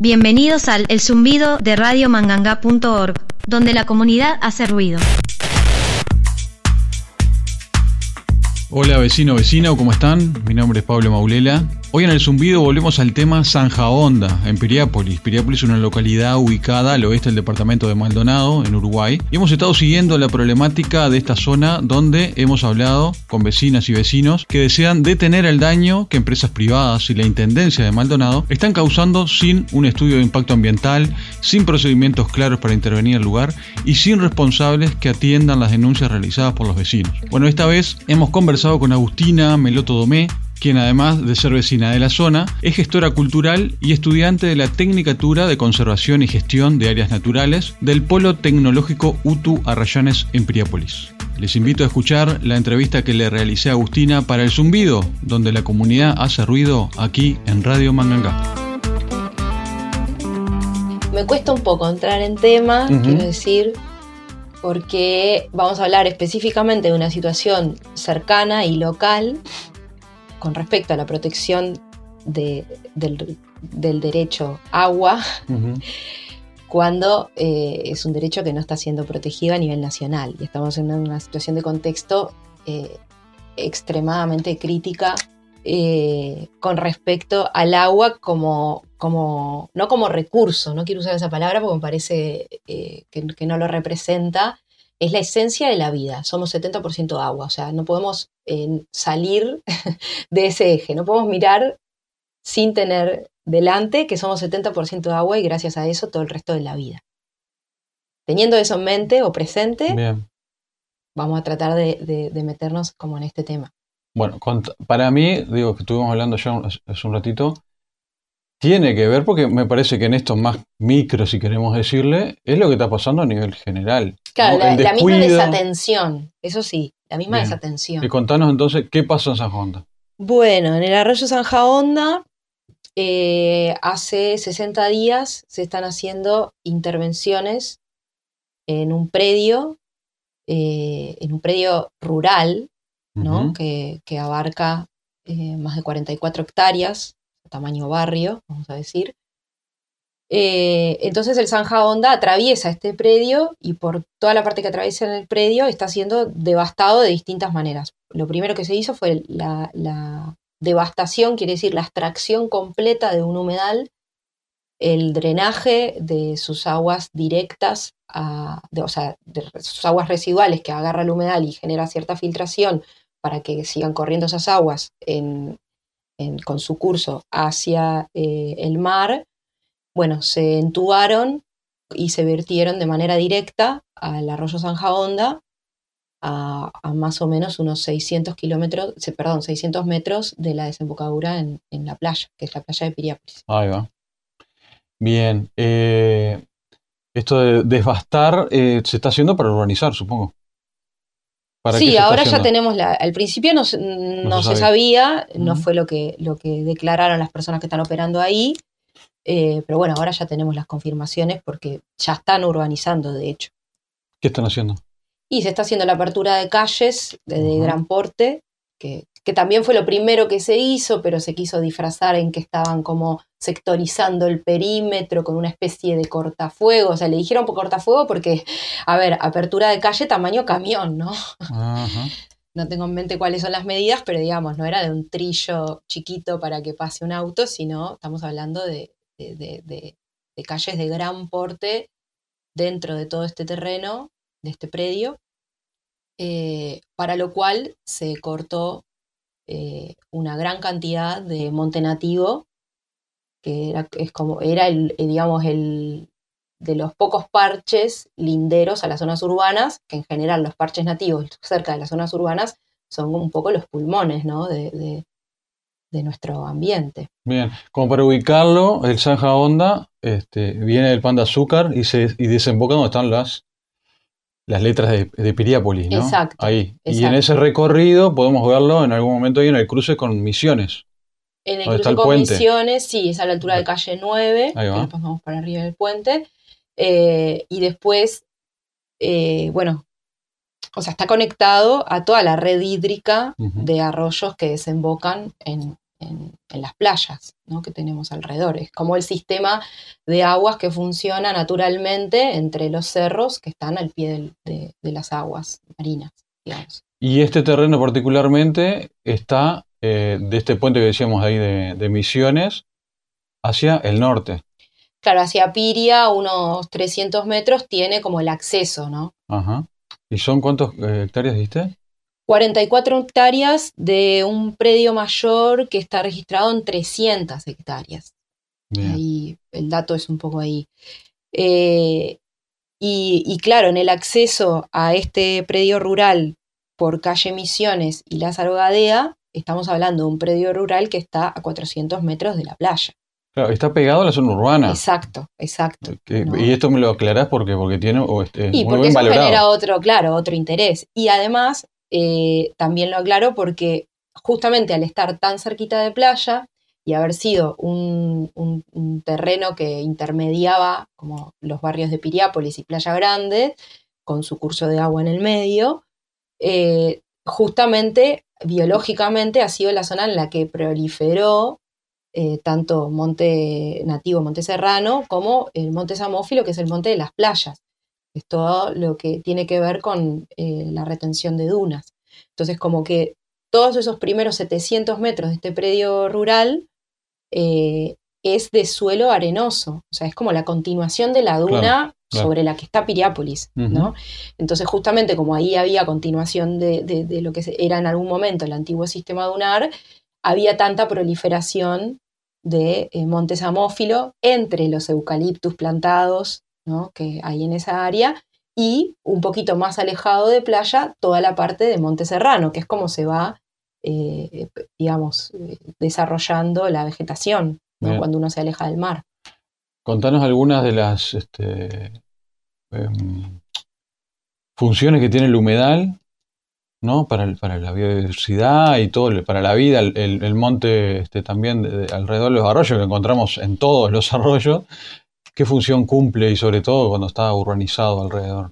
Bienvenidos al El Zumbido de radiomanganga.org, donde la comunidad hace ruido. Hola vecino, vecina, ¿cómo están? Mi nombre es Pablo Maulela Hoy en el zumbido volvemos al tema Zanja Honda, en Piriápolis. Piriápolis es una localidad ubicada al oeste del departamento de Maldonado, en Uruguay. Y hemos estado siguiendo la problemática de esta zona donde hemos hablado con vecinas y vecinos que desean detener el daño que empresas privadas y la Intendencia de Maldonado están causando sin un estudio de impacto ambiental, sin procedimientos claros para intervenir el lugar y sin responsables que atiendan las denuncias realizadas por los vecinos. Bueno, esta vez hemos conversado con Agustina Meloto Domé, quien además de ser vecina de la zona, es gestora cultural y estudiante de la Tecnicatura de Conservación y Gestión de Áreas Naturales del Polo Tecnológico UTU Arrayanes en Priápolis. Les invito a escuchar la entrevista que le realicé a Agustina para El Zumbido, donde la comunidad hace ruido aquí en Radio Manganga. Me cuesta un poco entrar en tema, quiero decir, porque vamos a hablar específicamente de una situación cercana y local con respecto a la protección del, derecho agua, cuando eh, es un derecho que no está siendo protegido a nivel nacional. Y estamos en una situación de contexto eh, extremadamente crítica eh, con respecto al agua como, como, no como recurso, no quiero usar esa palabra porque me parece que, no lo representa, es la esencia de la vida. Somos 70% agua, o sea, no podemos salir de ese eje, no podemos mirar sin tener delante que somos 70% agua y gracias a eso todo el resto de la vida. Teniendo eso en mente o presente, vamos a tratar de, meternos como en este tema. Bueno, para mí, digo que estuvimos hablando ya hace un ratito, tiene que ver, porque me parece que en esto más micro, si queremos decirle, es lo que está pasando a nivel general. Claro, la, misma desatención, eso sí, la misma desatención. Y contanos entonces, ¿qué pasó en San Honda? Bueno, en el arroyo Sanja Honda, eh, hace 60 días se están haciendo intervenciones en un predio, eh, en un predio rural, ¿no? que, abarca eh, más de 44 hectáreas tamaño barrio, vamos a decir. Eh, entonces el Zanja Honda atraviesa este predio y por toda la parte que atraviesa en el predio está siendo devastado de distintas maneras. Lo primero que se hizo fue la, devastación, quiere decir la extracción completa de un humedal, el drenaje de sus aguas directas, o sea, de sus aguas residuales que agarra el humedal y genera cierta filtración para que sigan corriendo esas aguas en, con su curso hacia eh, el mar, bueno, se entubaron y se vertieron de manera directa al arroyo Sanja Honda a, más o menos unos 600 kilómetros, perdón, 600 metros de la desembocadura en, la playa, que es la playa de Piriápolis. Ahí va. Bien. Eh, esto de devastar eh, se está haciendo para urbanizar, supongo sí, ahora ya tenemos la. Al principio no, se, sabía, no fue lo que, lo que declararon las personas que están operando ahí. Eh, pero bueno, ahora ya tenemos las confirmaciones porque ya están urbanizando, de hecho. ¿Qué están haciendo? Y se está haciendo la apertura de calles de, gran porte, que, que, también fue lo primero que se hizo, pero se quiso disfrazar en que estaban como sectorizando el perímetro con una especie de cortafuego. O sea, le dijeron por cortafuego porque, a ver, apertura de calle tamaño camión, ¿no? No tengo en mente cuáles son las medidas, pero digamos, no era de un trillo chiquito para que pase un auto, sino estamos hablando de, calles de gran porte dentro de todo este terreno, de este predio, eh, para lo cual se cortó eh, una gran cantidad de monte nativo que era, es como, era el, eh, digamos, el de los pocos parches linderos a las zonas urbanas, que en general los parches nativos cerca de las zonas urbanas son un poco los pulmones ¿no? de, nuestro ambiente. Bien, como para ubicarlo, el Sanja Honda este, viene del pan de azúcar y, se, y desemboca donde están las, las letras de, de Piriápolis, ¿no? Exacto. Ahí. Y en ese recorrido podemos verlo en algún momento ahí en el cruce con Misiones. En el cruce con Misiones, sí, es a la altura de calle 9, después vamos para arriba del puente. Eh, y después, eh, bueno, o sea, está conectado a toda la red hídrica de arroyos que desembocan en, en, las playas ¿no? que tenemos alrededor. Es como el sistema de aguas que funciona naturalmente entre los cerros que están al pie de, las aguas marinas, digamos. Y este terreno particularmente está eh, de este puente que decíamos ahí de, Misiones hacia el norte. Claro, hacia Piria, unos 300 metros, tiene como el acceso, ¿no? Ajá. ¿Y son cuántas eh, hectáreas diste? 44 hectáreas de un predio mayor que está registrado en 300 hectáreas. Ahí el dato es un poco ahí. Eh, y, claro, en el acceso a este predio rural por calle Misiones y Lázaro Gadea, estamos hablando de un predio rural que está a 400 metros de la playa. Claro, está pegado a la zona urbana. Exacto, exacto. Y esto me lo aclarás porque, porque tiene o y porque eso genera otro, claro, otro interés. Y además, eh, también lo aclaro porque justamente al estar tan cerquita de playa y haber sido un, terreno que intermediaba como los barrios de Piriápolis y Playa Grande, con su curso de agua en el medio, eh, justamente biológicamente ha sido la zona en la que proliferó eh, tanto monte nativo, monte serrano, como el monte samófilo, que es el monte de las playas es todo lo que tiene que ver con eh, la retención de dunas. Entonces, como que todos esos primeros 700 metros de este predio rural eh, es de suelo arenoso, o sea, es como la continuación de la duna sobre la que está Piriápolis, ¿no? Entonces, justamente como ahí había continuación de, lo que era en algún momento el antiguo sistema dunar, había tanta proliferación de eh, monte samófilo entre los eucaliptus plantados que hay en esa área, y un poquito más alejado de playa, toda la parte de Monte Serrano, que es como se va, eh, digamos, eh, desarrollando la vegetación cuando uno se aleja del mar. Contanos algunas de las este, em, funciones que tiene el humedal ¿no? Para, para, la biodiversidad y todo, para la vida, el, monte este, también alrededor de los arroyos que encontramos en todos los arroyos, ¿Qué función cumple y sobre todo cuando está urbanizado alrededor?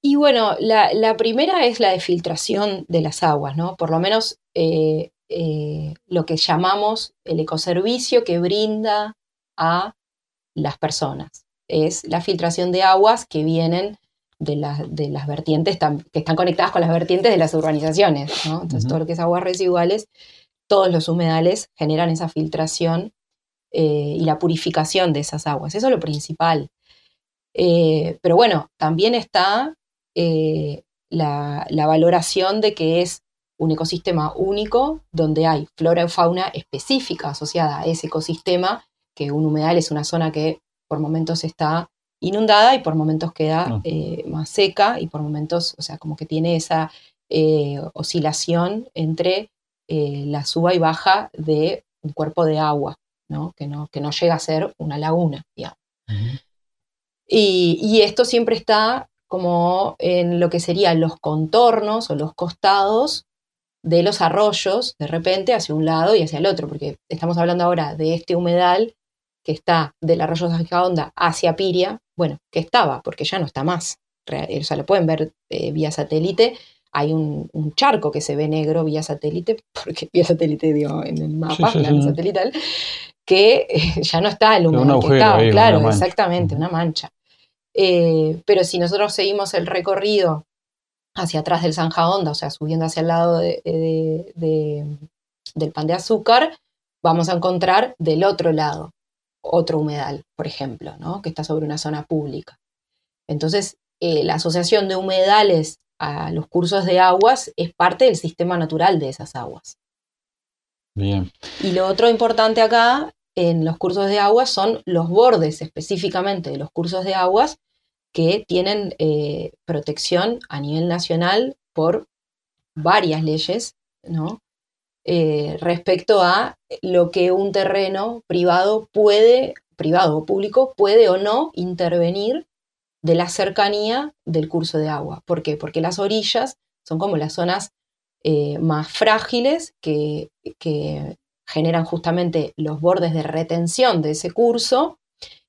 Y bueno, la, primera es la de filtración de las aguas, ¿no? Por lo menos eh, eh, lo que llamamos el ecoservicio que brinda a las personas. Es la filtración de aguas que vienen de, de las vertientes, que están conectadas con las vertientes de las urbanizaciones, ¿no? Entonces, todo lo que es aguas residuales, todos los humedales generan esa filtración eh, y la purificación de esas aguas. Eso es lo principal. Eh, pero bueno, también está eh, la, valoración de que es un ecosistema único donde hay flora y fauna específica asociada a ese ecosistema, que un humedal es una zona que por momentos está inundada y por momentos queda ah. más seca y por momentos, o sea, como que tiene esa oscilación entre la suba y baja de un cuerpo de agua. Que, no, que no llega a ser una laguna, y, esto siempre está como en lo que serían los contornos o los costados de los arroyos, de repente hacia un lado y hacia el otro, porque estamos hablando ahora de este humedal que está del arroyo Onda hacia Piria, bueno, que estaba, porque ya no está más. O sea, lo pueden ver eh, vía satélite. Hay un, charco que se ve negro vía satélite, porque vía satélite, digo, en el mapa, satelital, que eh, ya no está el humo que estaba, claro, exactamente, una mancha. Eh, pero si nosotros seguimos el recorrido hacia atrás del Zanja Onda, o sea, subiendo hacia el lado del pan de azúcar, vamos a encontrar del otro lado otro humedal, por ejemplo, ¿no? que está sobre una zona pública. Entonces, eh, la asociación de humedales a los cursos de aguas es parte del sistema natural de esas aguas. Bien. Y lo otro importante acá en los cursos de aguas son los bordes específicamente de los cursos de aguas que tienen eh, protección a nivel nacional por varias leyes, ¿no? Eh, respecto a lo que un terreno privado puede, privado o público, puede o no intervenir de la cercanía del curso de agua. ¿Por qué? Porque las orillas son como las zonas eh, más frágiles que, que generan justamente los bordes de retención de ese curso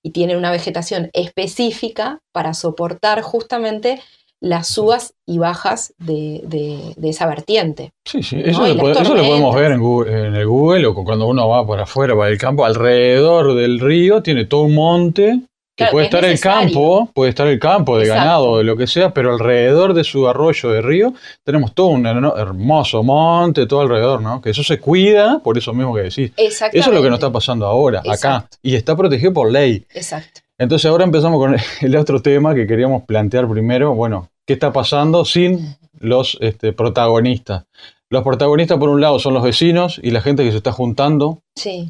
y tienen una vegetación específica para soportar justamente las subas y bajas de, de, esa vertiente. Sí, sí, eso, lo, podemos ver en, en, el Google o cuando uno va por afuera, para el campo, alrededor del río tiene todo un monte que puede estar el campo, puede estar el campo de ganado, de lo que sea, pero alrededor de su arroyo de río tenemos todo un hermoso monte, todo alrededor, ¿no? Que eso se cuida, por eso mismo que decís. Eso es lo que nos está pasando ahora, acá, y está protegido por ley. Exacto. Entonces ahora empezamos con el otro tema que queríamos plantear primero, bueno, ¿qué está pasando sin los este, protagonistas? Los protagonistas, por un lado, son los vecinos y la gente que se está juntando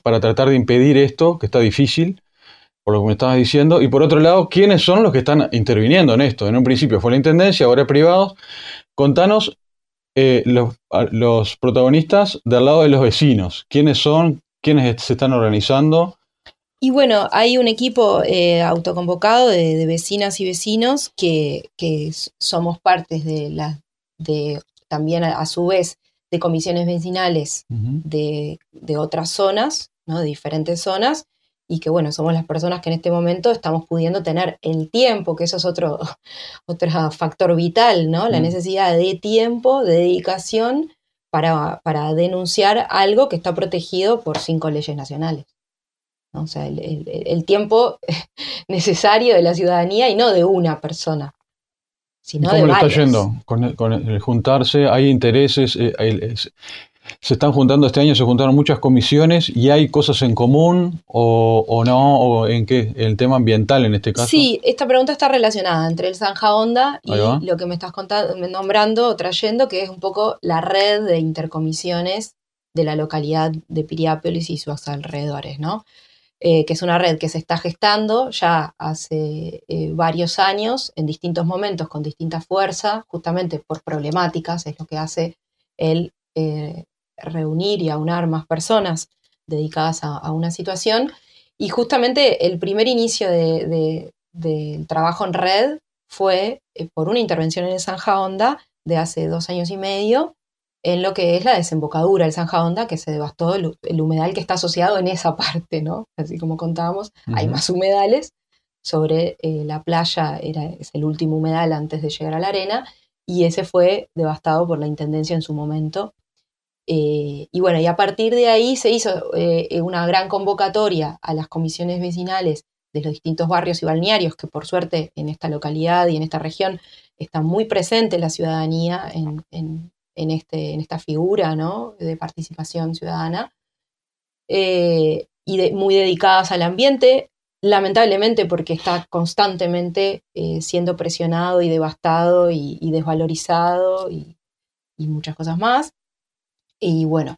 para tratar de impedir esto, que está difícil por lo que me estabas diciendo. Y por otro lado, ¿quiénes son los que están interviniendo en esto? En un principio fue la Intendencia, ahora es privado. Contanos eh, los, protagonistas del lado de los vecinos. ¿Quiénes son? ¿Quiénes se están organizando? Y bueno, hay un equipo eh, autoconvocado de, vecinas y vecinos que, somos partes de las de también a, su vez de comisiones vecinales de, de, otras zonas, ¿no? de diferentes zonas, y que bueno, somos las personas que en este momento estamos pudiendo tener el tiempo, que eso es otro, otro factor vital, ¿no? La mm. necesidad de tiempo, de dedicación para, para, denunciar algo que está protegido por cinco leyes nacionales. O sea, el, tiempo necesario de la ciudadanía y no de una persona. Sino ¿Cómo le está yendo con el, juntarse? ¿Hay intereses? Eh, se están juntando este año, se juntaron muchas comisiones y hay cosas en común o, no, o en qué, el tema ambiental en este caso. Sí, esta pregunta está relacionada entre el Zanja Onda y lo que me estás contando, nombrando o trayendo, que es un poco la red de intercomisiones de la localidad de Piriápolis y sus alrededores, ¿no? Eh, que es una red que se está gestando ya hace eh, varios años, en distintos momentos, con distinta fuerza, justamente por problemáticas, es lo que hace el eh, reunir y aunar más personas dedicadas a, una situación. Y justamente el primer inicio del trabajo en red fue eh, por una intervención en el Zanja Honda de hace dos años y medio, en lo que es la desembocadura del Zanja Honda, que se devastó el, humedal que está asociado en esa parte, ¿no? Así como contábamos, hay más humedales. Sobre eh, la playa era, es el último humedal antes de llegar a la arena, y ese fue devastado por la intendencia en su momento eh, y bueno, y a partir de ahí se hizo eh, una gran convocatoria a las comisiones vecinales de los distintos barrios y balnearios, que por suerte en esta localidad y en esta región está muy presente la ciudadanía en, este, esta figura de participación ciudadana, eh, y muy dedicadas al ambiente, lamentablemente porque está constantemente siendo presionado y devastado y, desvalorizado y muchas cosas más. Y bueno,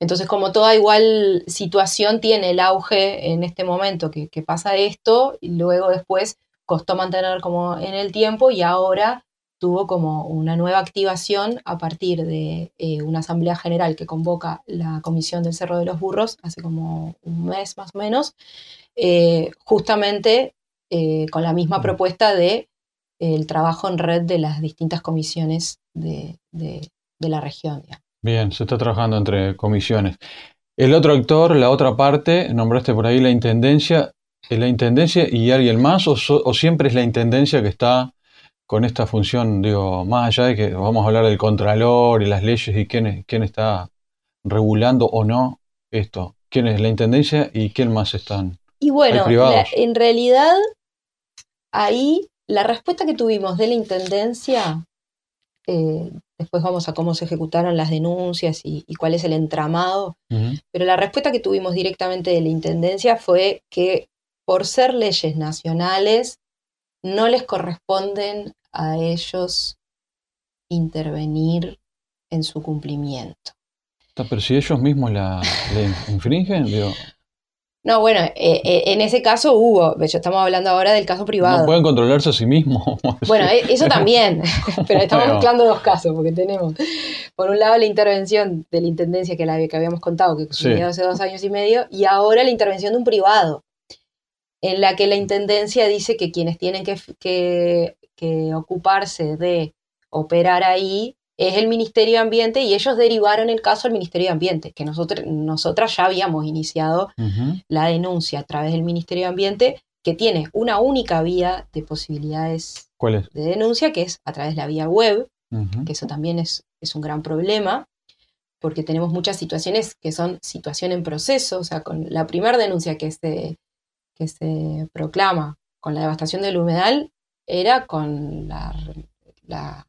entonces como toda igual situación tiene el auge en este momento que, pasa esto, y luego después costó mantener como en el tiempo y ahora tuvo como una nueva activación a partir de eh, una asamblea general que convoca la Comisión del Cerro de los Burros hace como un mes más o menos, eh, justamente eh, con la misma propuesta de el trabajo en red de las distintas comisiones de, la región. Bien, se está trabajando entre comisiones. El otro actor, la otra parte, nombraste por ahí la intendencia, ¿es la intendencia y alguien más o, siempre es la intendencia que está con esta función, digo, más allá de que vamos a hablar del contralor y las leyes y quién, quién está regulando o no esto? ¿Quién es la intendencia y quién más están? Y bueno, en realidad ahí la respuesta que tuvimos de la intendencia eh, después vamos a cómo se ejecutaron las denuncias y, cuál es el entramado, pero la respuesta que tuvimos directamente de la Intendencia fue que por ser leyes nacionales no les corresponden a ellos intervenir en su cumplimiento. Pero si ellos mismos la, infringen, digo, no, bueno, eh, eh, en ese caso hubo, de hecho estamos hablando ahora del caso privado. No pueden controlarse a sí mismos. Bueno, e, eso también, pero estamos mezclando dos casos, porque tenemos, por un lado, la intervención de la Intendencia, que, la, que habíamos contado, que sucedió hace dos años y medio, y ahora la intervención de un privado, en la que la Intendencia dice que quienes tienen que, que ocuparse de operar ahí es el Ministerio de Ambiente y ellos derivaron el caso al Ministerio de Ambiente, que nosotros, nosotras ya habíamos iniciado la denuncia a través del Ministerio de Ambiente que tiene una única vía de posibilidades de denuncia, que es a través de la vía web, que eso también es, es un gran problema, porque tenemos muchas situaciones que son situación en proceso, o sea, con la primera denuncia que se, que se proclama con la devastación del humedal era con la, la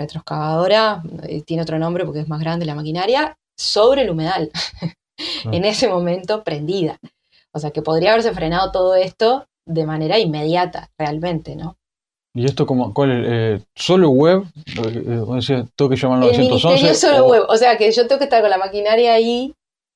retroexcavadora, eh, tiene otro nombre porque es más grande la maquinaria, sobre el humedal, en ese momento prendida. O sea, que podría haberse frenado todo esto de manera inmediata, realmente, ¿no? ¿Y esto como, cuál es? Eh, ¿Solo web? Eh, eh, tengo que llamar al El 911. ministerio solo o- web. O sea que yo tengo que estar con la maquinaria ahí,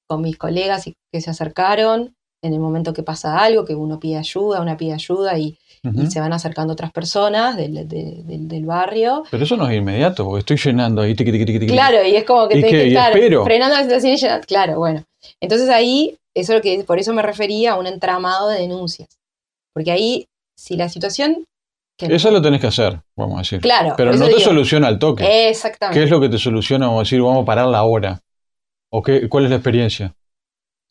con mis colegas y- que se acercaron en el momento que pasa algo, que uno pide ayuda, una pide ayuda y, y se van acercando otras personas del, de- del- del barrio. Pero eso no es inmediato, porque estoy llenando ahí, tiqui, tiqui, tiqui, tiqui. Claro, y es como que ¿Y tenés qué? que ¿Y estar espero? frenando la situación y llenando. Claro, bueno. Entonces ahí, eso es lo que, por eso me refería a un entramado de denuncias. Porque ahí, si la situación. Que Eso lo tenés que hacer, vamos a decir. Claro, Pero no te digo, soluciona al toque. Exactamente. ¿Qué es lo que te soluciona, vamos a decir, vamos a parar la hora? ¿O qué, cuál es la experiencia?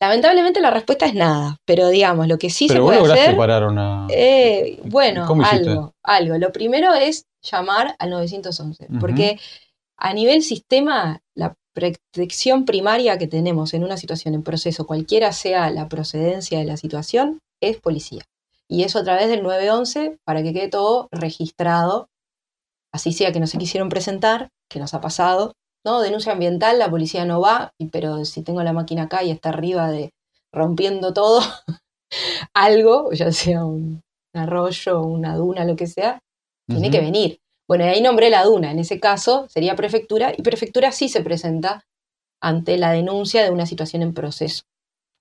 Lamentablemente la respuesta es nada, pero digamos, lo que sí Pero se puede lograste hacer. parar una... Eh, bueno, algo, algo. Lo primero es llamar al 911, Ujú. porque a nivel sistema, la protección primaria que tenemos en una situación en proceso, cualquiera sea la procedencia de la situación, es policía. Y eso a través del 911 para que quede todo registrado, así sea que no se quisieron presentar, que nos ha pasado, ¿no? Denuncia ambiental, la policía no va, pero si tengo la máquina acá y está arriba de rompiendo todo, algo, ya sea un arroyo, una duna, lo que sea, tiene que venir. Bueno, y ahí nombré la duna, en ese caso sería prefectura, y prefectura sí se presenta ante la denuncia de una situación en proceso,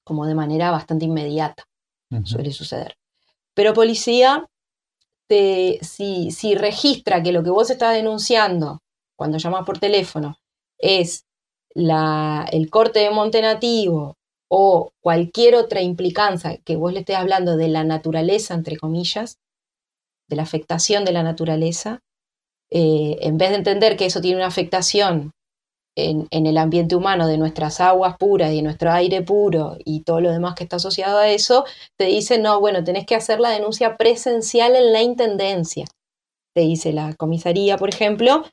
como de manera bastante inmediata suele suceder. Pero policía, te, si, si registra que lo que vos estás denunciando cuando llamas por teléfono es la, el corte de monte nativo o cualquier otra implicancia que vos le estés hablando de la naturaleza, entre comillas, de la afectación de la naturaleza, eh, en vez de entender que eso tiene una afectación en, en el ambiente humano de nuestras aguas puras y nuestro aire puro y todo lo demás que está asociado a eso, te dice, no, bueno, tenés que hacer la denuncia presencial en la intendencia, te dice la comisaría, por ejemplo,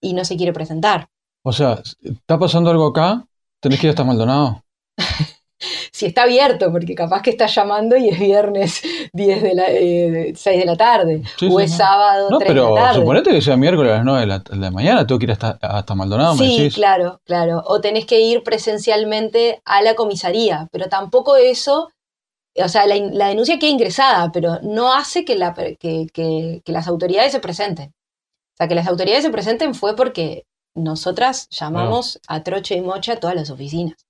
y no se quiere presentar. O sea, ¿está pasando algo acá? ¿Tenés que ir hasta Maldonado? Si está abierto, porque capaz que está llamando y es viernes 10 de la, eh, 6 de la tarde, Sí, o sí, es no. sábado No, 3 de pero la tarde. suponete que sea miércoles a las 9 de la, de la mañana, tengo que ir hasta, hasta Maldonado, me Sí, decís. claro, claro. O tenés que ir presencialmente a la comisaría, pero tampoco eso, o sea, la, denuncia queda ingresada, pero no hace que, la, que, que- que las autoridades se presenten. O sea, que las autoridades se presenten fue porque nosotras llamamos a troche y mocha a todas las oficinas,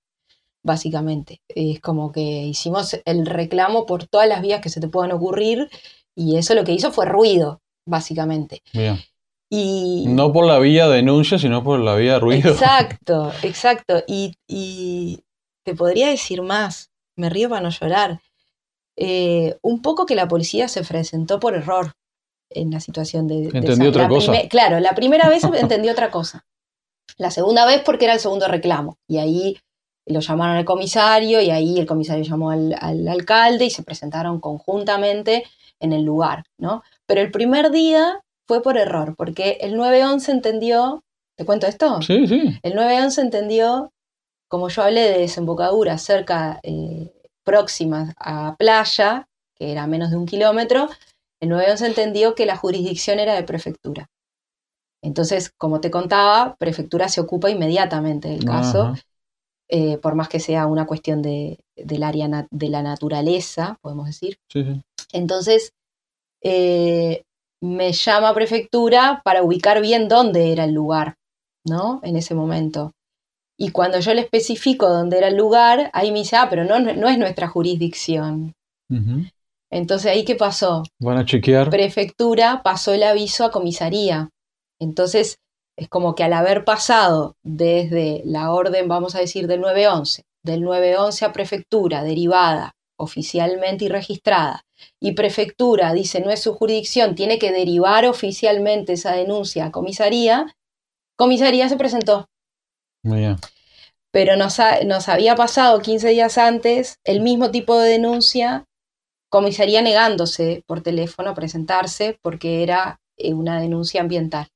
básicamente. Es como que hicimos el reclamo por todas las vías que se te puedan ocurrir y eso lo que hizo fue ruido, básicamente. Bien. Y, No por la vía denuncia, sino por la vía ruido. Exacto, exacto. Y, y te podría decir más, me río para no llorar. Eh, un poco que la policía se presentó por error en la situación de... de Entendió otra la cosa. claro, la primera vez entendió otra cosa. La segunda vez porque era el segundo reclamo. Y ahí lo llamaron al comisario y ahí el comisario llamó al, al alcalde y se presentaron conjuntamente en el lugar, ¿no? Pero el primer día fue por error, porque el 911 entendió, ¿te cuento esto? Sí, sí. El 911 entendió, como yo hablé de desembocadura cerca, eh, próximas a playa, que era menos de un kilómetro, el 911 entendió que la jurisdicción era de prefectura. Entonces, como te contaba, prefectura se ocupa inmediatamente del caso, eh, por más que sea una cuestión de, del área de la naturaleza, podemos decir. Sí, sí. Entonces, eh, me llama prefectura para ubicar bien dónde era el lugar, ¿no? En ese momento. Y cuando yo le especifico dónde era el lugar, ahí me dice, ah, pero no, no es nuestra jurisdicción. Entonces, ¿ahí qué pasó? Van a chequear. Prefectura pasó el aviso a comisaría. Entonces, es como que al haber pasado desde la orden, vamos a decir, del 911, del 911 a prefectura, derivada oficialmente y registrada, y prefectura dice no es su jurisdicción, tiene que derivar oficialmente esa denuncia a comisaría, comisaría se presentó. Muy bien. Pero nos, ha- nos había pasado 15 días antes el mismo tipo de denuncia comisaría negándose por teléfono a presentarse porque era eh, una denuncia ambiental.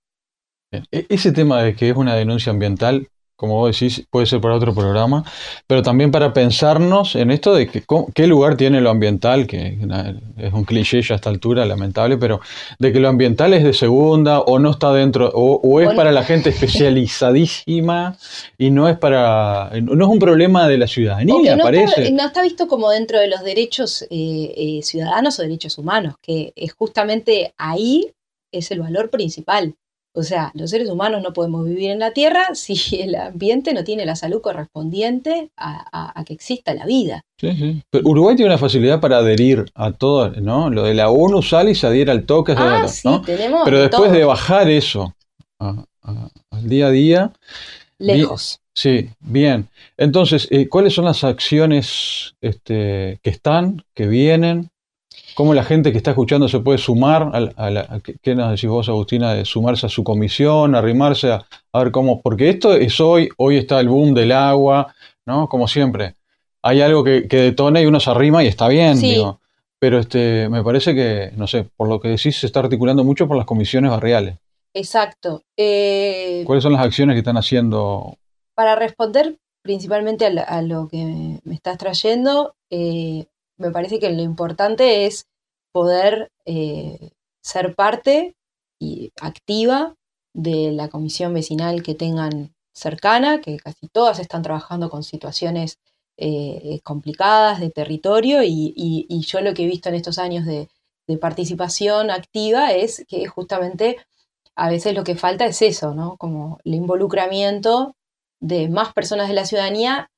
E-, ese tema de que es una denuncia ambiental como vos decís, puede ser para otro programa, pero también para pensarnos en esto de que, qué lugar tiene lo ambiental, que es un cliché ya a esta altura, lamentable, pero de que lo ambiental es de segunda o no está dentro, o, es para la gente especializadísima y no es para, no es un problema de la ciudadanía, no parece. Está, no está visto como dentro de los derechos eh, eh, ciudadanos o derechos humanos, que es justamente ahí es el valor principal. O sea, los seres humanos no podemos vivir en la Tierra si el ambiente no tiene la salud correspondiente a, que exista la vida. Sí, sí. Pero Uruguay tiene una facilidad para adherir a todo, ¿no? Lo de la ONU sale y se adhiere al toque, ah, sí, tenemos Pero después de bajar eso al día a día. Lejos. sí, bien. Entonces, eh, ¿cuáles son las acciones este, que están, que vienen? ¿Cómo la gente que está escuchando se puede sumar a, la, ¿qué nos decís vos, Agustina, de sumarse a su comisión, arrimarse a, ver cómo? Porque esto es hoy, hoy está el boom del agua, ¿no? Como siempre. Hay algo que, detona y uno se arrima y está bien, digo. Pero este, me parece que, no sé, por lo que decís, se está articulando mucho por las comisiones barriales. Exacto. Eh, ¿Cuáles son las acciones que están haciendo? Para responder principalmente a, lo que me estás trayendo, eh, me parece que lo importante es poder eh, ser parte y activa de la comisión vecinal que tengan cercana, que casi todas están trabajando con situaciones eh, complicadas de territorio y, yo lo que he visto en estos años de, de, participación activa es que justamente a veces lo que falta es eso, ¿no? Como el involucramiento de más personas de la ciudadanía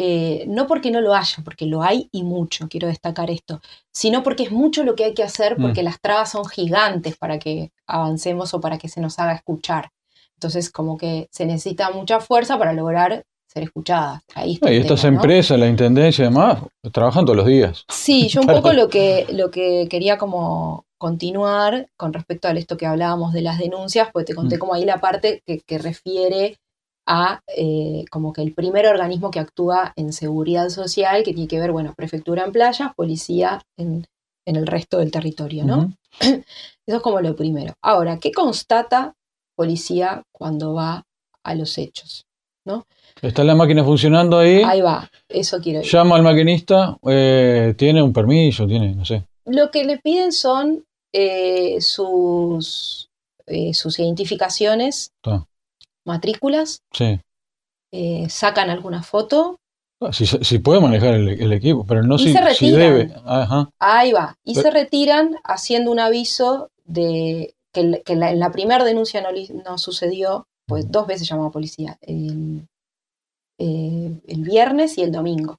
eh, no porque no lo haya, porque lo hay y mucho, quiero destacar esto, sino porque es mucho lo que hay que hacer, mm. porque las trabas son gigantes para que avancemos o para que se nos haga escuchar. Entonces, como que se necesita mucha fuerza para lograr ser escuchadas. y estas empresas, la intendencia y demás, trabajan todos los días. Sí, yo un poco lo que, lo que quería como continuar con respecto a esto que hablábamos de las denuncias, pues te conté mm. como ahí la parte que, que refiere a eh, como que el primer organismo que actúa en seguridad social, que tiene que ver, bueno, prefectura en playas, policía en, el resto del territorio, ¿no? Eso es como lo primero. Ahora, ¿qué constata policía cuando va a los hechos? ¿no? Está la máquina funcionando ahí. Ahí va, eso quiero decir. Llama al maquinista, eh, tiene un permiso, tiene, no sé. Lo que le piden son eh, sus, sus identificaciones matrículas, sí. Eh, sacan alguna foto. Ah, si, puede manejar el, equipo, pero no si, debe. Ahí va. Y se retiran haciendo un aviso de que, en la primera denuncia no, sucedió, pues dos veces llamó a policía. El, eh, el, viernes y el domingo.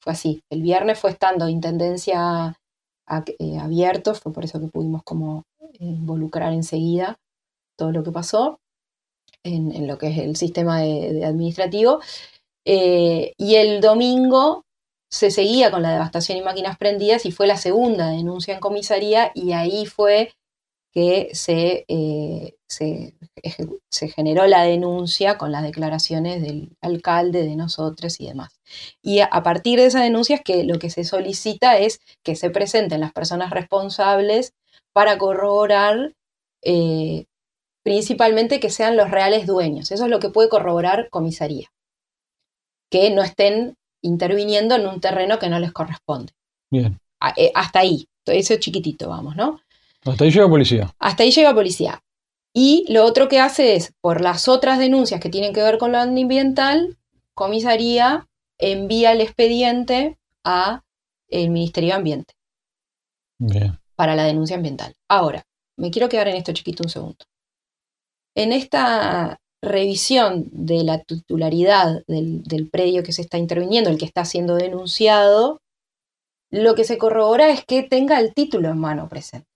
Fue así. El viernes fue estando intendencia eh, abierto, fue por eso que pudimos como involucrar enseguida todo lo que pasó en, lo que es el sistema administrativo. Eh, y el domingo se seguía con la devastación y máquinas prendidas y fue la segunda denuncia en comisaría y ahí fue que se, eh, se, generó la denuncia con las declaraciones del alcalde, de nosotros y demás. Y a, partir de esa denuncia que lo que se solicita es que se presenten las personas responsables para corroborar eh, principalmente que sean los reales dueños. Eso es lo que puede corroborar comisaría. Que no estén interviniendo en un terreno que no les corresponde. Bien. Eh, hasta ahí. Eso es chiquitito, vamos, ¿no? Hasta ahí llega policía. Hasta ahí llega policía. Y lo otro que hace es, por las otras denuncias que tienen que ver con lo ambiental, comisaría envía el expediente a el Ministerio de Ambiente. Bien. Para la denuncia ambiental. Ahora, me quiero quedar en esto chiquito un segundo. En esta revisión de la titularidad del, predio que se está interviniendo, el que está siendo denunciado, lo que se corrobora es que tenga el título en mano presente.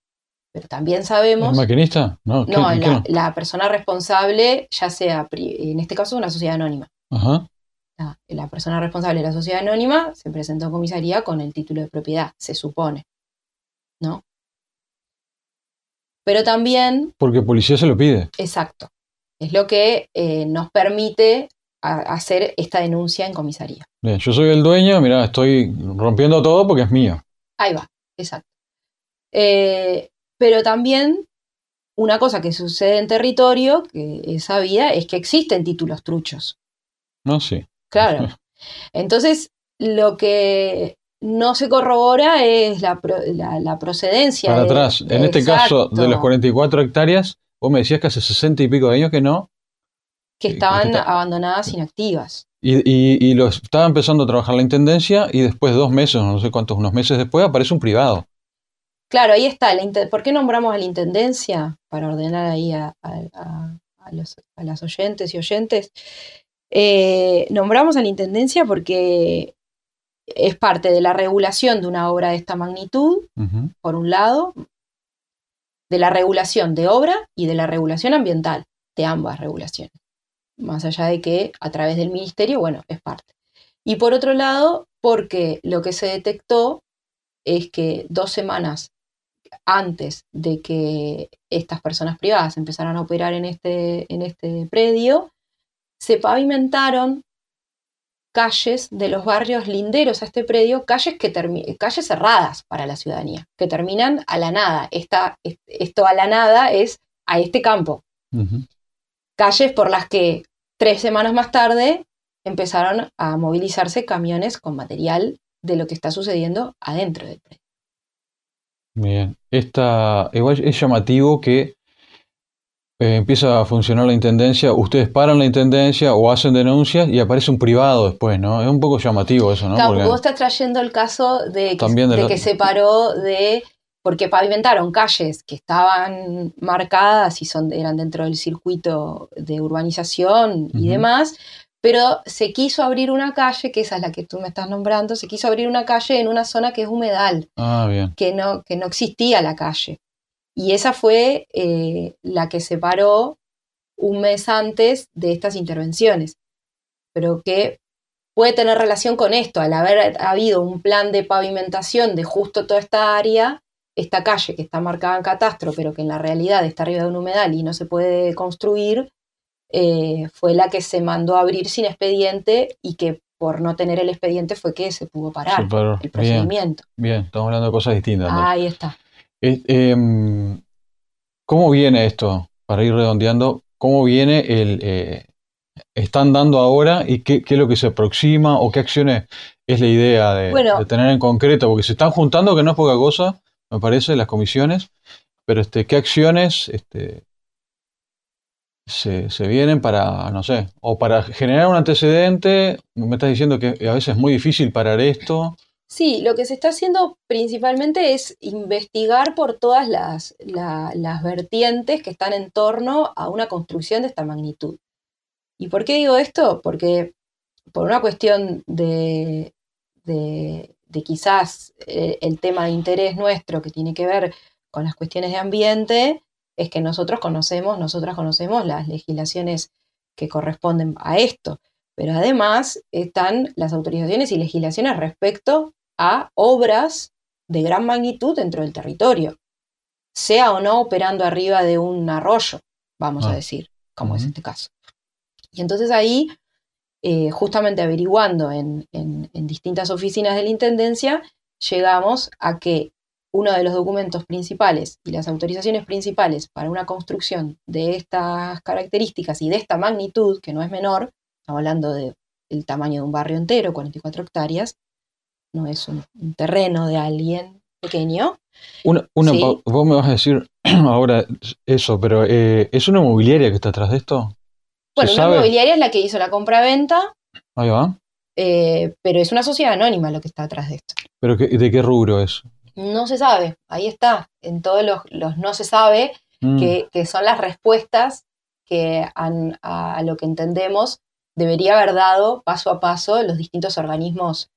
Pero también sabemos... ¿El maquinista? No, no, la, persona responsable, ya sea, en este caso, una sociedad anónima. Ajá. La, la, persona responsable de la sociedad anónima se presentó a comisaría con el título de propiedad, se supone. ¿No? Pero también... Porque policía se lo pide. Exacto. Es lo que eh, nos permite hacer esta denuncia en comisaría. Bien, yo soy el dueño, mira, estoy rompiendo todo porque es mío. Ahí va. exacto. Eh, pero también una cosa que sucede en territorio, que es sabida, es que existen títulos truchos. No, sí. Claro. Entonces, lo que no se corrobora es la, procedencia. Para atrás. En este caso, de las 44 hectáreas, vos me decías que hace 60 y pico de años que no. Que estaban abandonadas, inactivas. Y, y, lo estaba empezando a trabajar la intendencia y después, dos meses, no sé cuántos, unos meses después, aparece un privado. Claro, ahí está. ¿Por qué nombramos a la intendencia? Para ordenar ahí a, los, las oyentes y oyentes. Eh, nombramos a la intendencia porque es parte de la regulación de una obra de esta magnitud, por un lado, de la regulación de obra y de la regulación ambiental, de ambas regulaciones. Más allá de que a través del ministerio, bueno, es parte. Y por otro lado, porque lo que se detectó es que dos semanas antes de que estas personas privadas empezaran a operar en este, en este predio, se pavimentaron calles de los barrios linderos a este predio, calles, que calles cerradas para la ciudadanía, que terminan a la nada. esto a la nada es a este campo. Calles por las que tres semanas más tarde empezaron a movilizarse camiones con material de lo que está sucediendo adentro del predio. Bien, Esta, igual es llamativo que eh, empieza a funcionar la intendencia, ustedes paran la intendencia o hacen denuncias y aparece un privado después, ¿no? Es un poco llamativo eso, ¿no? Claro, porque vos estás trayendo el caso de que, se paró de porque pavimentaron calles que estaban marcadas y son, eran dentro del circuito de urbanización y demás, pero se quiso abrir una calle, que esa es la que tú me estás nombrando, se quiso abrir una calle en una zona que es humedal, ah, bien. Que, no, que no existía la calle. Y esa fue eh, la que se paró un mes antes de estas intervenciones, pero que puede tener relación con esto, al haber habido un plan de pavimentación de justo toda esta área, esta calle que está marcada en catastro, pero que en la realidad está arriba de un humedal y no se puede construir, eh, fue la que se mandó a abrir sin expediente y que por no tener el expediente fue que se pudo parar el procedimiento. Bien, estamos hablando de cosas distintas. Ahí está. Em, ¿Cómo viene esto? Para ir redondeando, ¿cómo viene el... Eh, están dando ahora y qué, es lo que se aproxima o qué acciones es la idea de, tener en concreto? Porque se están juntando, que no es poca cosa, me parece, las comisiones, pero este, ¿qué acciones este, se, se, vienen para, no sé, o para generar un antecedente? Me estás diciendo que a veces es muy difícil parar esto. Sí, lo que se está haciendo principalmente es investigar por todas las, las vertientes que están en torno a una construcción de esta magnitud. ¿Y por qué digo esto? Porque por una cuestión de, de, quizás eh, el tema de interés nuestro que tiene que ver con las cuestiones de ambiente, es que nosotros conocemos, nosotras conocemos las legislaciones que corresponden a esto. Pero además están las autorizaciones y legislaciones respecto a obras de gran magnitud dentro del territorio, sea o no operando arriba de un arroyo, vamos a ah. decir, como es este caso. Y entonces ahí, eh, justamente averiguando en, distintas oficinas de la Intendencia, llegamos a que uno de los documentos principales y las autorizaciones principales para una construcción de estas características y de esta magnitud, que no es menor, estamos hablando del tamaño de un barrio entero, 44 hectáreas, no es un, terreno de alguien pequeño. Una, Vos me vas a decir ahora eso, pero eh, ¿es una inmobiliaria que está atrás de esto? Bueno, una inmobiliaria es la que hizo la compra-venta. Ahí va. Eh, pero es una sociedad anónima lo que está atrás de esto. ¿Pero de qué rubro es? No se sabe, ahí está. En todos los, no se sabe, mm. que, son las respuestas que a lo que entendemos debería haber dado paso a paso los distintos organismos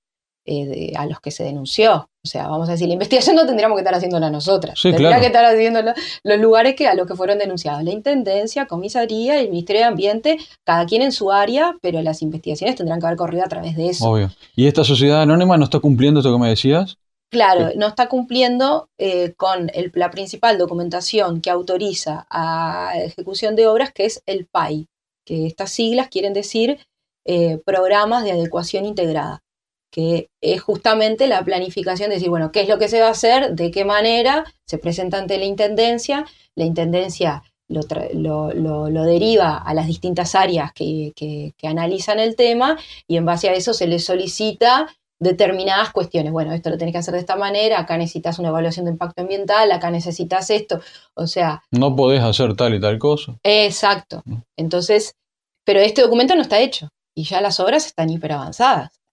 eh, a los que se denunció. O sea, vamos a decir, la investigación no tendríamos que estar haciéndola nosotras. Tendría que estar haciendo los lugares que, a los que fueron denunciados. La Intendencia, Comisaría el Ministerio de Ambiente, cada quien en su área, pero las investigaciones tendrán que haber corrido a través de eso. Obvio. ¿Y esta sociedad anónima no está cumpliendo esto que me decías? Claro, no está cumpliendo eh, con la principal documentación que autoriza a ejecución de obras, que es el PAI, que estas siglas quieren decir eh, programas de adecuación integrada. Que es justamente la planificación de decir, bueno, ¿qué es lo que se va a hacer? ¿De qué manera? Se presenta ante la Intendencia, la Intendencia lo, lo, deriva a las distintas áreas que, que, analizan el tema y en base a eso se le solicita determinadas cuestiones. Bueno, esto lo tenés que hacer de esta manera, acá necesitas una evaluación de impacto ambiental, acá necesitas esto, o sea... No podés hacer tal y tal cosa. Exacto. Entonces, pero este documento no está hecho y ya las obras están hiper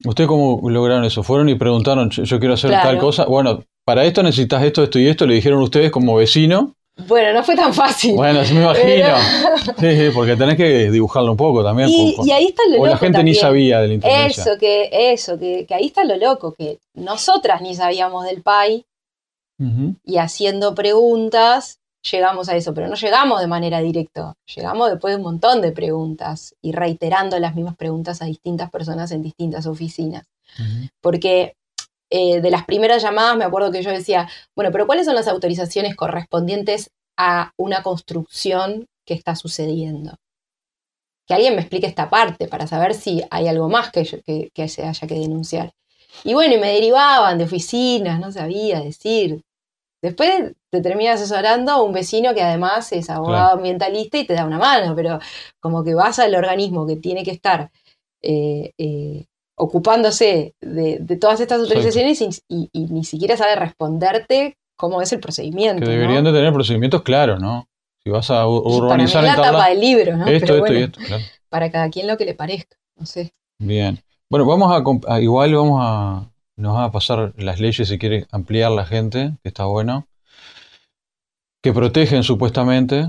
¿Ustedes cómo lograron eso? ¿Fueron y preguntaron, yo quiero hacer tal cosa? Bueno, para esto necesitas esto, esto y esto, le dijeron ustedes como vecino. Bueno, no fue tan fácil. Bueno, sí me imagino. Sí, sí, porque tenés que dibujarlo un poco también. Y, y ahí está lo o la gente ni sabía del la Eso, que, eso que, que, ahí está lo loco, que nosotras ni sabíamos del PAI y haciendo preguntas llegamos a eso, pero no llegamos de manera directa, llegamos después de un montón de preguntas y reiterando las mismas preguntas a distintas personas en distintas oficinas. Porque eh, de las primeras llamadas me acuerdo que yo decía, bueno, pero ¿cuáles son las autorizaciones correspondientes a una construcción que está sucediendo? Que alguien me explique esta parte para saber si hay algo más que, que se haya que denunciar. Y bueno, y me derivaban de oficinas, no sabía decir, Después te termina asesorando un vecino que además es abogado ambientalista y te da una mano, pero como que vas al organismo que tiene que estar eh, eh, ocupándose de, todas estas autorizaciones y, ni siquiera sabe responderte cómo es el procedimiento. Que deberían de tener procedimientos claros, ¿no? Si vas a urbanizar para la tapa del libro, ¿no? Esto, esto y esto. Para cada quien lo que le parezca, no sé. Bien. Bueno, vamos a igual vamos a nos va a pasar las leyes si quiere ampliar la gente, que está bueno, que protegen supuestamente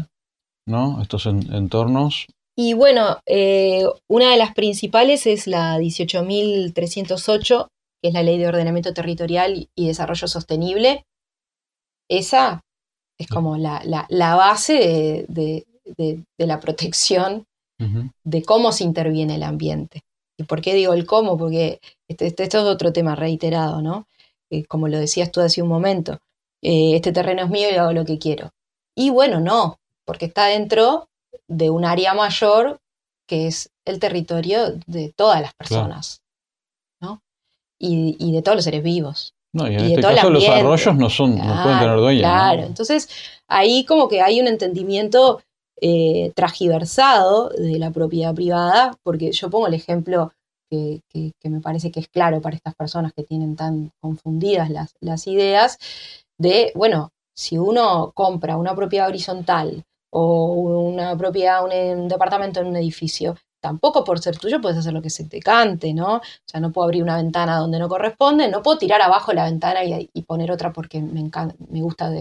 ¿no? estos entornos. Y bueno, eh, una de las principales es la 18.308, que es la Ley de Ordenamiento Territorial y Desarrollo Sostenible. Esa es como la, base de, la protección de cómo se interviene el ambiente. ¿Y por qué digo el cómo? Porque este, este, esto es otro tema reiterado, ¿no? Eh, como lo decías tú hace un momento, eh, este terreno es mío y hago lo que quiero. Y bueno, no, porque está dentro de un área mayor que es el territorio de todas las personas, ¿no? Y, de todos los seres vivos. No, y en este caso los arroyos no, son, no pueden tener dueños. Claro, entonces ahí como que hay un entendimiento eh, tragiversado de la propiedad privada, porque yo pongo el ejemplo que, me parece que es claro para estas personas que tienen tan confundidas las, las ideas, de, bueno, si uno compra una propiedad horizontal o una propiedad, un departamento en un edificio, tampoco por ser tuyo puedes hacer lo que se te cante, ¿no? O sea, no puedo abrir una ventana donde no corresponde, no puedo tirar abajo la ventana y, poner otra porque me, encanta, me gusta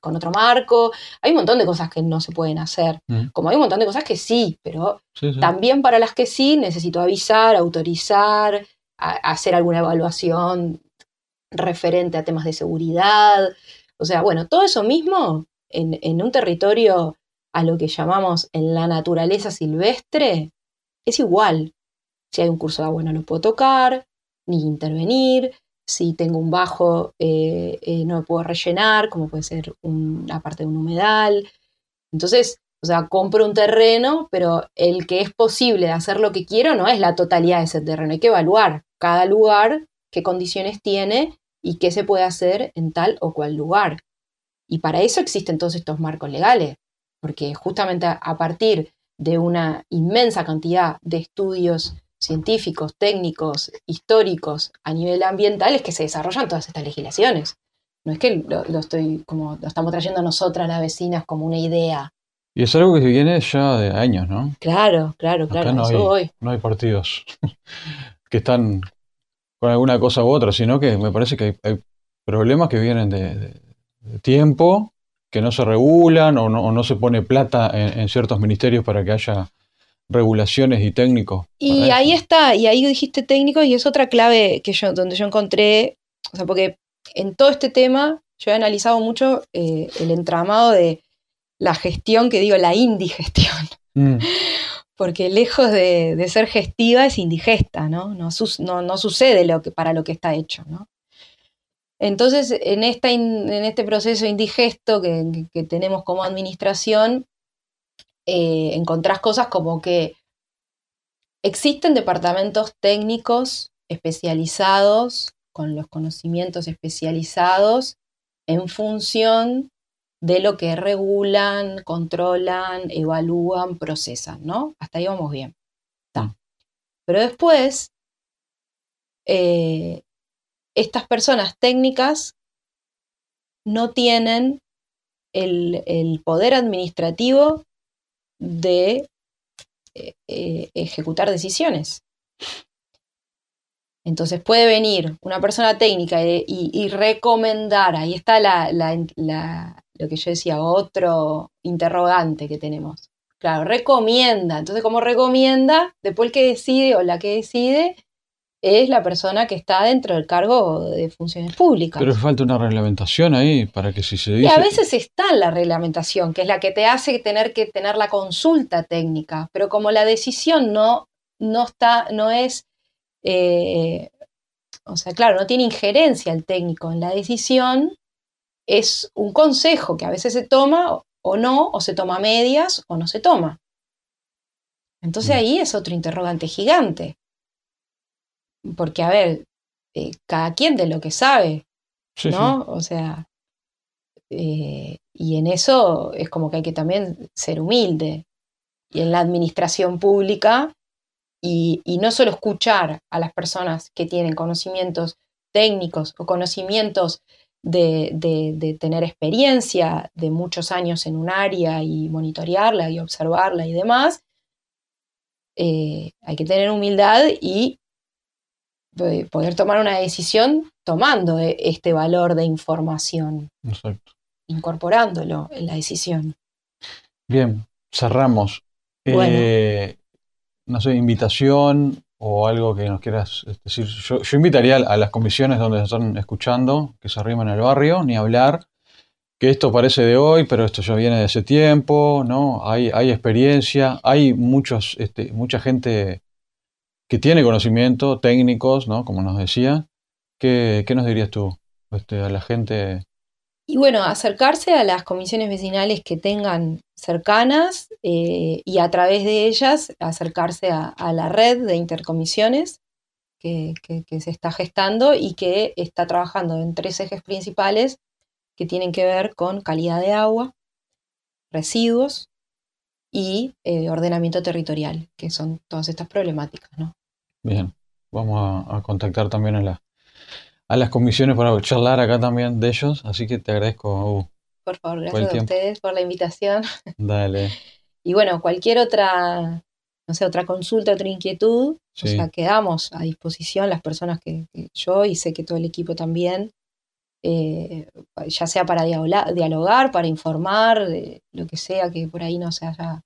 con otro marco. Hay un montón de cosas que no se pueden hacer, mm. como hay un montón de cosas que sí, pero también para las que sí necesito avisar, autorizar, hacer alguna evaluación referente a temas de seguridad. O sea, bueno, todo eso mismo en, un territorio a lo que llamamos en la naturaleza silvestre, es igual. Si hay un curso de agua no lo puedo tocar, ni intervenir. Si tengo un bajo eh, eh, no lo puedo rellenar, como puede ser una parte de un humedal. Entonces, o sea, compro un terreno, pero el que es posible hacer lo que quiero no es la totalidad de ese terreno. Hay que evaluar cada lugar, qué condiciones tiene y qué se puede hacer en tal o cual lugar. Y para eso existen todos estos marcos legales, porque justamente a partir de una inmensa cantidad de estudios científicos, técnicos, históricos a nivel ambiental es que se desarrollan todas estas legislaciones. No es que lo, estoy como lo estamos trayendo nosotras las vecinas como una idea. Y es algo que viene ya de años, ¿no? Claro, claro, claro. no, hay, no hay partidos que están con alguna cosa u otra, sino que me parece que hay, problemas que vienen de tiempo que no se regulan o no, se pone plata en, ciertos ministerios para que haya regulaciones y técnicos. Y ahí está, y ahí dijiste técnicos y es otra clave que yo, donde yo encontré, o sea, porque en todo este tema yo he analizado mucho eh, el entramado de la gestión, que digo, la indigestión. Mm. Porque lejos de, ser gestiva es indigesta, ¿no? No, sucede para lo que está hecho, ¿no? Entonces, en este proceso indigesto que, tenemos como administración, eh, encontrás cosas como que existen departamentos técnicos especializados, con los conocimientos especializados en función de lo que regulan, controlan, evalúan, procesan, ¿no? Hasta ahí vamos bien. Pero después, eh, estas personas técnicas no tienen el, poder administrativo de eh, eh, ejecutar decisiones. Entonces puede venir una persona técnica y, recomendar, ahí está lo que yo decía, otro interrogante que tenemos. Claro, recomienda. Entonces, como recomienda, después el que decide o la que decide es la persona que está dentro del cargo de funciones públicas. Pero falta una reglamentación ahí para que si se dice... Y a veces está la reglamentación, que es la que te hace tener que tener la consulta técnica, pero como la decisión no, no está, no es, eh, o sea, claro, no tiene injerencia el técnico en la decisión, es un consejo que a veces se toma o no, o se toma medias o no se toma. Entonces mm. ahí es otro interrogante gigante porque, a ver, eh, cada quien de lo que sabe, ¿no? O sea, eh, y en eso es como que hay que también ser humilde. Y en la administración pública, y, no solo escuchar a las personas que tienen conocimientos técnicos o conocimientos de, de, tener experiencia de muchos años en un área y monitorearla y observarla y demás, eh, hay que tener humildad y poder tomar una decisión tomando e, este valor de información. Exacto. Incorporándolo en la decisión. Bien, cerramos. Eh, no sé, invitación o algo que nos quieras decir. Yo, invitaría a las comisiones donde están escuchando que se arrimen al barrio, ni hablar, que esto parece de hoy, pero esto ya viene de ese tiempo, ¿no? Hay, experiencia, hay muchos, este, mucha gente que tiene conocimiento, técnicos, ¿no? Como nos decía. ¿Qué, nos dirías tú este, a la gente? Y bueno, acercarse a las comisiones vecinales que tengan cercanas eh, y a través de ellas acercarse a, la red de intercomisiones que, se está gestando y que está trabajando en tres ejes principales que tienen que ver con calidad de agua, residuos y eh, ordenamiento territorial, que son todas estas problemáticas, ¿no? Bien, vamos a, contactar también a, la, a las comisiones para charlar acá también de ellos, así que te agradezco, Por favor, gracias a ustedes por la invitación. Dale. y bueno, cualquier otra, no sé, otra consulta, otra inquietud, o sea, quedamos a disposición las personas que, yo y sé que todo el equipo también, eh, ya sea para dialogar, para informar, lo que sea que por ahí no se haya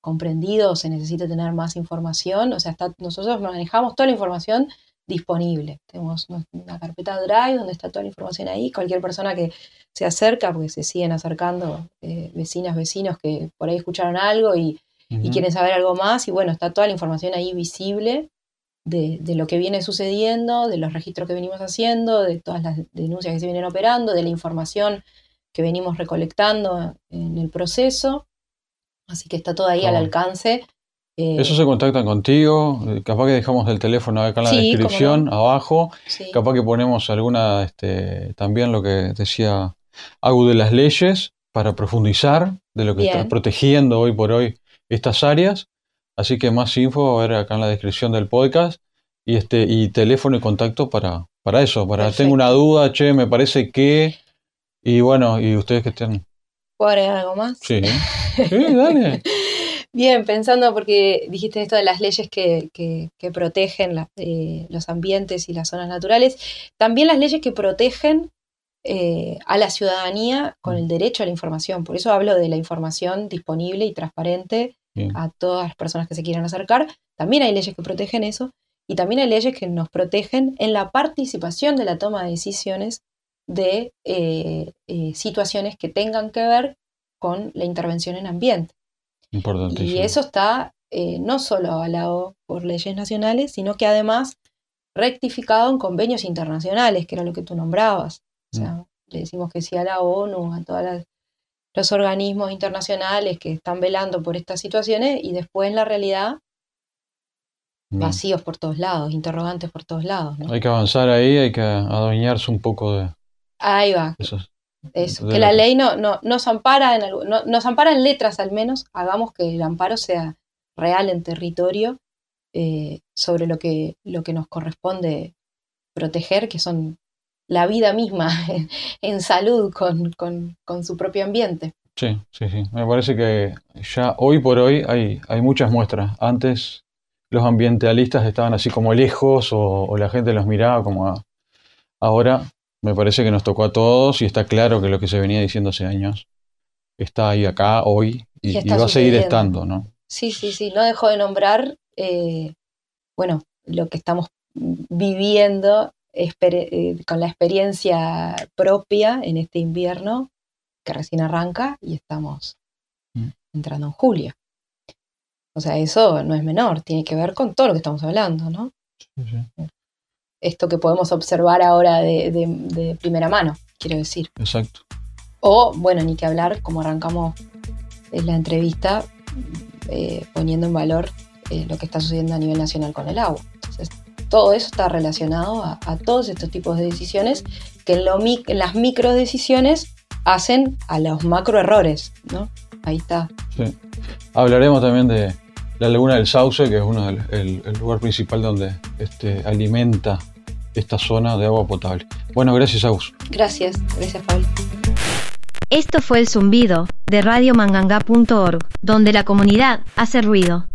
comprendido o se necesita tener más información. O sea, nosotros manejamos toda la información disponible. Tenemos una carpeta Drive donde está toda la información ahí. Cualquier persona que se acerca, porque se siguen acercando eh, vecinas, vecinos que por ahí escucharon algo y, quieren saber algo más. Y bueno, está toda la información ahí visible de, de, lo que viene sucediendo, de los registros que venimos haciendo, de todas las denuncias que se vienen operando, de la información que venimos recolectando en el proceso. Así que está todo ahí al alcance. Eh, Eso se contactan contigo, eh, capaz que dejamos el teléfono acá en la descripción, abajo, capaz que ponemos alguna, este, también lo que decía Agu de las leyes, para profundizar de lo que está protegiendo hoy por hoy estas áreas. Así que más info va a ver acá en la descripción del podcast y este y teléfono y contacto para, para eso, para tengo una duda, che, me parece que y bueno, y ustedes que estén ¿Puedo agregar algo más? Sí. Sí, dale. Bien, pensando porque dijiste esto de las leyes que, protegen eh, los ambientes y las zonas naturales, también las leyes que protegen eh, a la ciudadanía con el derecho a la información. Por eso hablo de la información disponible y transparente a todas las personas que se quieran acercar. También hay leyes que protegen eso y también hay leyes que nos protegen en la participación de la toma de decisiones de eh, eh, situaciones que tengan que ver con la intervención en ambiente. Y eso está eh, no solo avalado por leyes nacionales, sino que además rectificado en convenios internacionales, que era lo que tú nombrabas. O sea, mm. le decimos que sí a la ONU, a todos los organismos internacionales que están velando por estas situaciones y después en la realidad vacíos por todos lados, interrogantes por todos lados. ¿no? Hay que avanzar ahí, hay que adueñarse un poco de Ahí va. eso. Eso, que la- la ley no, no, nos ampara en algo- no- nos ampara en letras al menos, hagamos que el amparo sea real en territorio eh, sobre lo que, lo que nos corresponde proteger, que son la vida misma en, en salud con, con- con su propio ambiente. Sí, sí, sí. Me parece que ya hoy por hoy hay, hay muchas muestras. Antes los ambientalistas estaban así como lejos o, o la gente los miraba como a- ahora me parece que nos tocó a todos y está claro que lo que se venía diciendo hace años está ahí acá hoy y, va a seguir estando, ¿no? Sí, sí, sí, no dejo de nombrar, eh, bueno, lo que estamos viviendo eh, con la experiencia propia en este invierno que recién arranca y estamos Mm. entrando en julio. O sea, eso no es menor, tiene que ver con todo lo que estamos hablando, ¿no? Sí, sí. Esto que podemos observar ahora de, de- de primera mano, quiero decir. Exacto. O, bueno, ni que hablar, como arrancamos en la entrevista, eh, poniendo en valor eh, lo que está sucediendo a nivel nacional con el agua. Entonces, todo eso está relacionado a, a todos estos tipos de decisiones que en, lo en las micro decisiones hacen a los macro errores, ¿no? Ahí está. Sí. Hablaremos también de la Laguna del Sauce, que es uno del, el, el lugar principal donde este, alimenta esta zona de agua potable. Bueno, gracias, Agus. Gracias, gracias Pablo. Esto fue el zumbido de radiomanganga.org, donde la comunidad hace ruido.